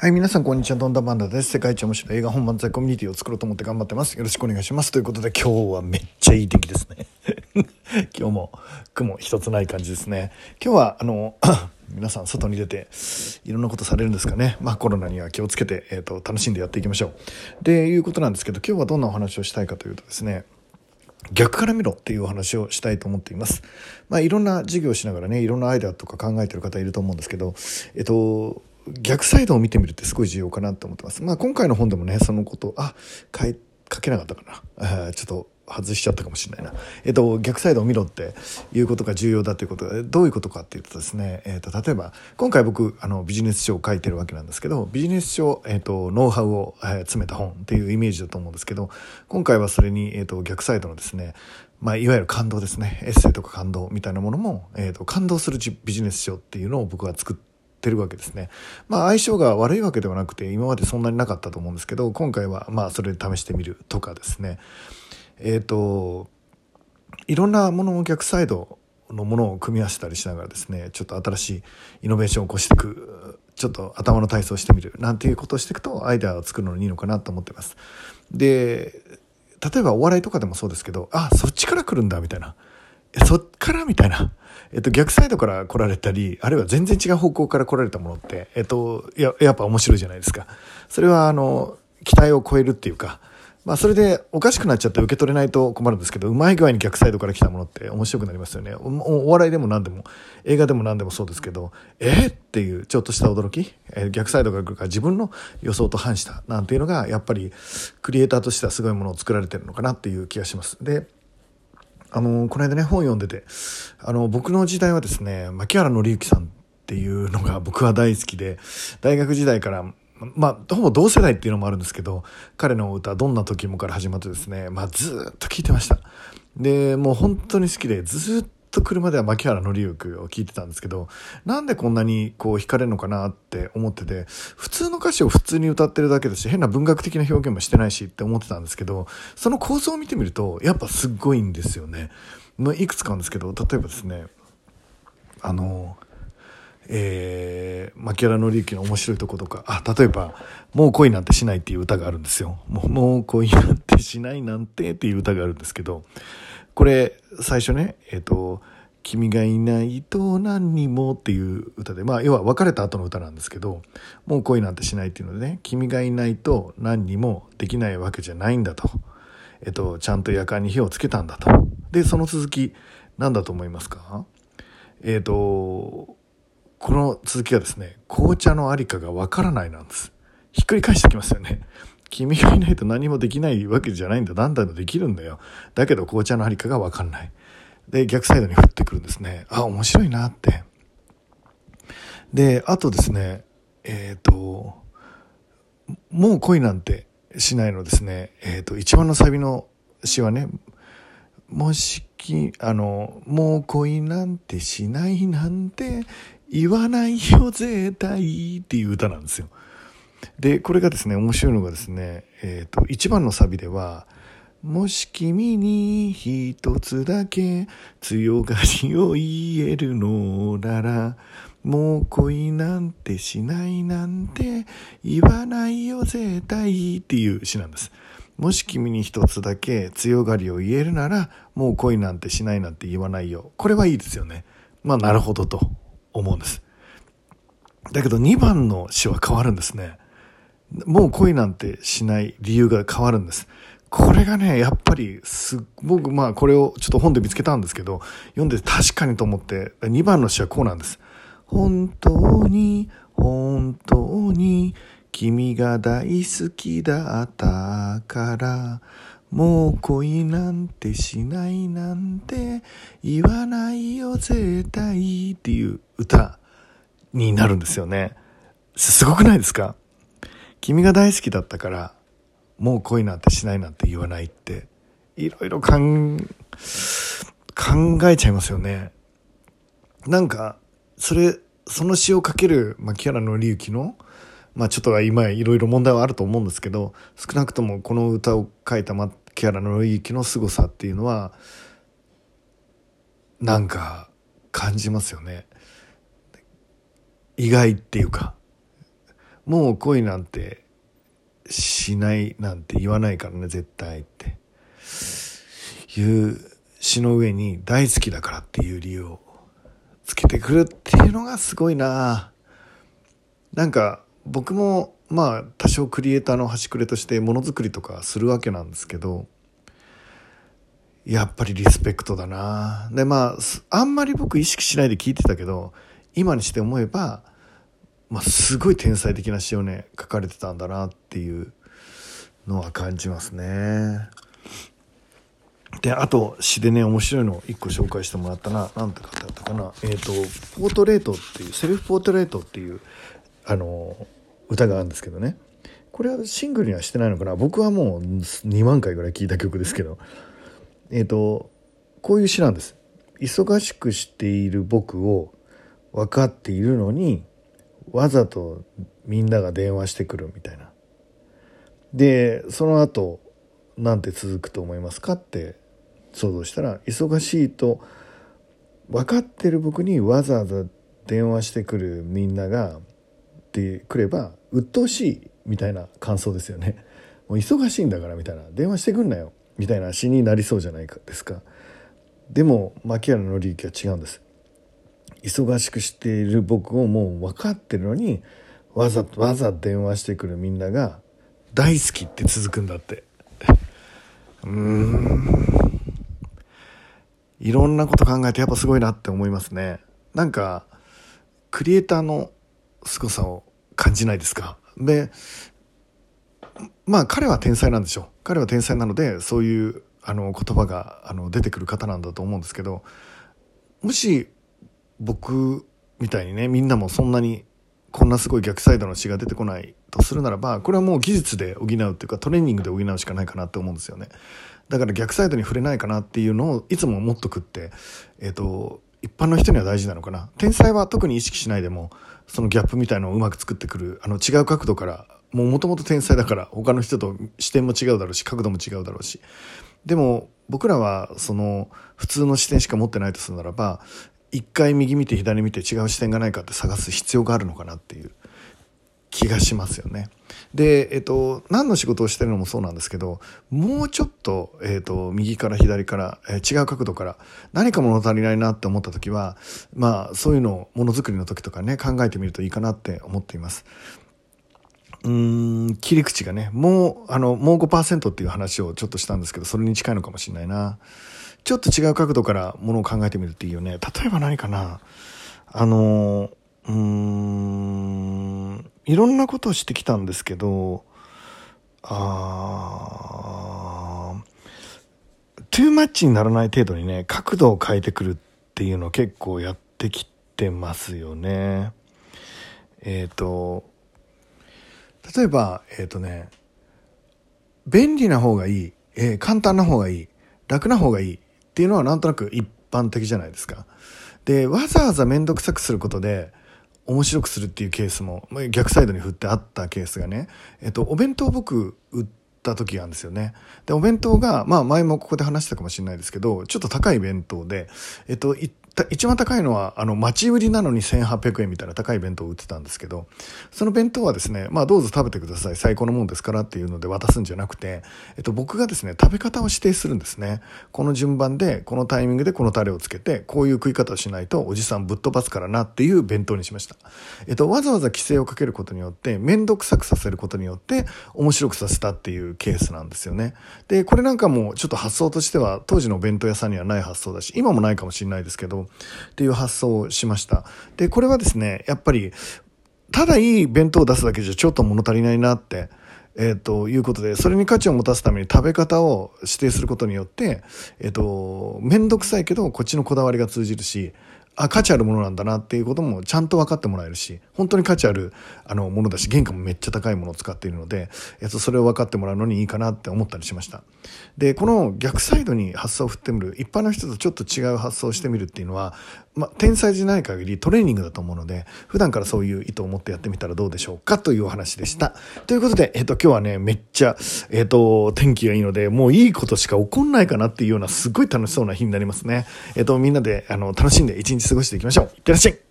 はい、皆さん、こんにちは。ドンダバンダです。世界一面白い映画本番在コミュニティを作ろうと思って頑張ってます。よろしくお願いします。ということで、今日はめっちゃいい天気ですね。今日も雲一つない感じですね。今日は、あの、皆さん外に出ていろんなことされるんですかね。まあコロナには気をつけて、えっ、ー、と、楽しんでやっていきましょう。で、いうことなんですけど、今日はどんなお話をしたいかというとですね、逆から見ろっていうお話をしたいと思っています。まあ、いろんな授業をしながらね、いろんなアイデアとか考えてる方いると思うんですけど、えっと、逆サイドを見てみるってすごい重要かなと思ってます。まあ今回の本でもね、そのこと、あ、書書けなかったかな。ちょっと外しちゃったかもしれないな。えっと、逆サイドを見ろっていうことが重要だということが、どういうことかっていうとですね、えっと、例えば、今回僕、あの、ビジネス書を書いてるわけなんですけど、ビジネス書、えっと、ノウハウを、え、詰めた本っていうイメージだと思うんですけど、今回はそれに、えっと、逆サイドのですね、まあ、いわゆる感動ですね。エッセイとか感動みたいなものも、えっと、感動するビジネス書っていうのを僕は作って、るわけですね。まあ相性が悪いわけではなくて今までそんなになかったと思うんですけど今回はまあそれで試してみるとかですねえっ、ー、といろんなものを逆サイドのものを組み合わせたりしながらですねちょっと新しいイノベーションを起こしていくちょっと頭の体操をしてみるなんていうことをしていくとアイデアを作るのにいいのかなと思ってます。で例えばお笑いとかでもそうですけどあそっちから来るんだみたいなそっからみたいなえっと、逆サイドから来られたり、あるいは全然違う方向から来られたものって、えっと、や、やっぱ面白いじゃないですか。それは、あの、期待を超えるっていうか、まあ、それでおかしくなっちゃって受け取れないと困るんですけど、うまい具合に逆サイドから来たものって面白くなりますよね。お笑いでも何でも、映画でも何でもそうですけど、え？ー、っていうちょっとした驚き、え？ー、逆サイドが来るから自分の予想と反したなんていうのが、やっぱりクリエイターとしてはすごいものを作られてるのかなっていう気がします。で、あのこの間ね本読んでてあの僕の時代はですね牧原紀之さんっていうのが 僕は大好きで大学時代からまあ、ほぼ同世代っていうのもあるんですけど、彼の歌、どんな時もから始まってですね、まあ、ずっと聴いてました。で、もう本当に好きで、ずっと車では牧原紀之を聞いてたんですけどなんでこんなにこう惹かれるのかなって思ってて普通の歌詞を普通に歌ってるだけだし変な文学的な表現もしてないしって思ってたんですけどその構造を見てみるとやっぱすっごいんですよね。のいくつかあるんですけど例えばですねあのえー、牧原紀之の面白いとことかあ例えば「もう恋なんてしない」っていう歌があるんですよ。もうもう恋なんてしないなんてっていう歌があるんですけどこれ最初ねえっ、ー、と「君がいないと何にも」っていう歌でまあ要は別れた後の歌なんですけど「もう恋なんてしない」っていうのでね「君がいないと何にもできないわけじゃないんだ」と。えっと、ちゃんと夜間に火をつけたんだと。で、その続き、何だと思いますか？えっ、と、この続きがですね、紅茶のありかがわからないなんです。ひっくり返してきますよね。君がいないと何もできないわけじゃないんだ。何だとできるんだよ。だけど紅茶のありかがわかんない。で、逆サイドに降ってくるんですね。あ、面白いなって。で、あとですね、えっ、ー、と、もう恋なんてしないのですね。えっ、ー、と、一番のサビの詩はね、もしき、あの、もう恋なんてしないなんて言わないよ絶対っていう歌なんですよ。で、これがですね、面白いのがですね、えっ、ー、と、一番のサビでは、もし君に一つだけ強がりを言えるのなら、もう恋なんてしないなんて言わないよ絶対っていう詩なんです。もし君に一つだけ強がりを言えるなら、もう恋なんてしないなんて言わないよ。これはいいですよね。まあなるほどと思うんです。だけど2番の詩は変わるんですね。もう恋なんてしない理由が変わるんです。これがね、やっぱりす、僕、まあこれをちょっと本で見つけたんですけど、読んで確かにと思って、2番の詩はこうなんです。本当に、本当に、君が大好きだったから、もう恋なんてしないなんて言わないよ絶対っていう歌になるんですよね。すごくないですか？君が大好きだったから、もう恋なんてしないなんて言わないって、いろいろ考えちゃいますよね。なんか、それ、その詩を書ける牧原紀之の、まあちょっと今いろいろ問題はあると思うんですけど、少なくともこの歌を書いた牧原紀之の凄さっていうのは、なんか感じますよね。意外っていうか、もう恋なんてしないなんて言わないからね絶対って。いう詩の上に大好きだからっていう理由をつけてくるっていうのがすごいな。なんか僕もまあ多少クリエイターの端くれとしてものづくりとかするわけなんですけどやっぱりリスペクトだな。でまああんまり僕意識しないで聞いてたけど今にして思えば、まあ、すごい天才的な詩をね書かれてたんだなっていうのは感じますね。であと詩でね面白いのを1個紹介してもらったな。何て書いてあったかな。えっ、ー、とポートレートっていうセルフポートレートっていうあの歌があるんですけどね。これはシングルにはしてないのかな。僕はもう2万回ぐらい聴いた曲ですけど。えっ、ー、とこういう詩なんです。忙しくしている僕を分かっているのにわざとみんなが電話してくるみたいな。でその後なんて続くと思いますかって想像したら忙しいと分かってる僕にわざわざ電話してくるみんながってくれば鬱陶しいみたいな感想ですよね。もう忙しいんだからみたいな。電話してくんなよみたいな詩になりそうじゃないですか。でも牧原紀之は違うんです。忙しくしている僕をもう分かってるのにわざわざ電話してくるみんなが大好きって続くんだって。うーん。いろんなこと考えてやっぱすごいなって思いますね。なんかクリエイターの凄さを感じないですか？でまあ彼は天才なんでしょう。彼は天才なのでそういうあの言葉があの出てくる方なんだと思うんですけどもし僕みたいにねみんなもそんなにこんなすごい逆サイドの詩が出てこないとするならばこれはもう技術で補うっていうかトレーニングで補うしかないかなって思うんですよね。だから逆サイドに触れないかなっていうのをいつも思っとくってえっ、ー、と一般の人には大事なのかな。天才は特に意識しないでもそのギャップみたいのをうまく作ってくるあの違う角度からもうもともと天才だから他の人と視点も違うだろうし角度も違うだろうし。でも僕らはその普通の視点しか持ってないとするならば一回右見て左見て違う視点がないかって探す必要があるのかなっていう気がしますよね。で、えっと、何の仕事をしてるのもそうなんですけど、もうちょっと、えっと、右から左から、えー、違う角度から何か物足りないなって思った時は、まあ、そういうのをものづくりの時とかね、考えてみるといいかなって思っています。うーん、切り口がね、もう、あの、もう5%っていう話をちょっとしたんですけど、それに近いのかもしれないな。ちょっと違う角度からものを考えてみるっていいよね。例えば何かなあの、うーん、いろんなことをしてきたんですけど、あートゥーマッチにならない程度にね、角度を変えてくるっていうのを結構やってきてますよね。えっ、ー、と、例えば、えっ、ー、とね、便利な方がいい、えー、簡単な方がいい、楽な方がいいっていうのはなんとなく一般的じゃないですか。で、わざわざ面倒くさくすることで、面白くするっていうケースも、逆サイドに振ってあったケースがね、えっと、お弁当僕売った時があるんですよね。で、お弁当が、まあ前もここで話したかもしれないですけど、ちょっと高い弁当で、えっと、一番高いのは、あの、町売りなのに1800円みたいな高い弁当を売ってたんですけど、その弁当はですね、まあどうぞ食べてください、最高のもんですからっていうので渡すんじゃなくて、えっと、僕がですね、食べ方を指定するんですね。この順番で、このタイミングでこのタレをつけて、こういう食い方をしないとおじさんぶっ飛ばすからなっていう弁当にしました。えっと、わざわざ規制をかけることによって、面倒くさくさせることによって、面白くさせたっていうケースなんですよね。で、これなんかもちょっと発想としては、当時の弁当屋さんにはない発想だし、今もないかもしれないですけど、っていう発想をしました。で、これはですね、やっぱり、ただいい弁当を出すだけじゃちょっと物足りないなって、えっ、ー、と、いうことで、それに価値を持たすために食べ方を指定することによって、えっ、ー、と、めんどくさいけど、こっちのこだわりが通じるし、あ価値あるものなんだなっていうこともちゃんと分かってもらえるし本当に価値あるあのものだし原価もめっちゃ高いものを使っているので、えっと、それを分かってもらうのにいいかなって思ったりしました。でこの逆サイドに発想を振ってみる一般の人とちょっと違う発想をしてみるっていうのは、ま、天才じゃない限りトレーニングだと思うので普段からそういう意図を持ってやってみたらどうでしょうかというお話でした。ということで、えっと、今日はねめっちゃ、えっと、天気がいいのでもういいことしか起こんないかなっていうようなすごい楽しそうな日になりますね。えっとみんなであの楽しんで一日過ごしていきましょう。いってらっしゃい。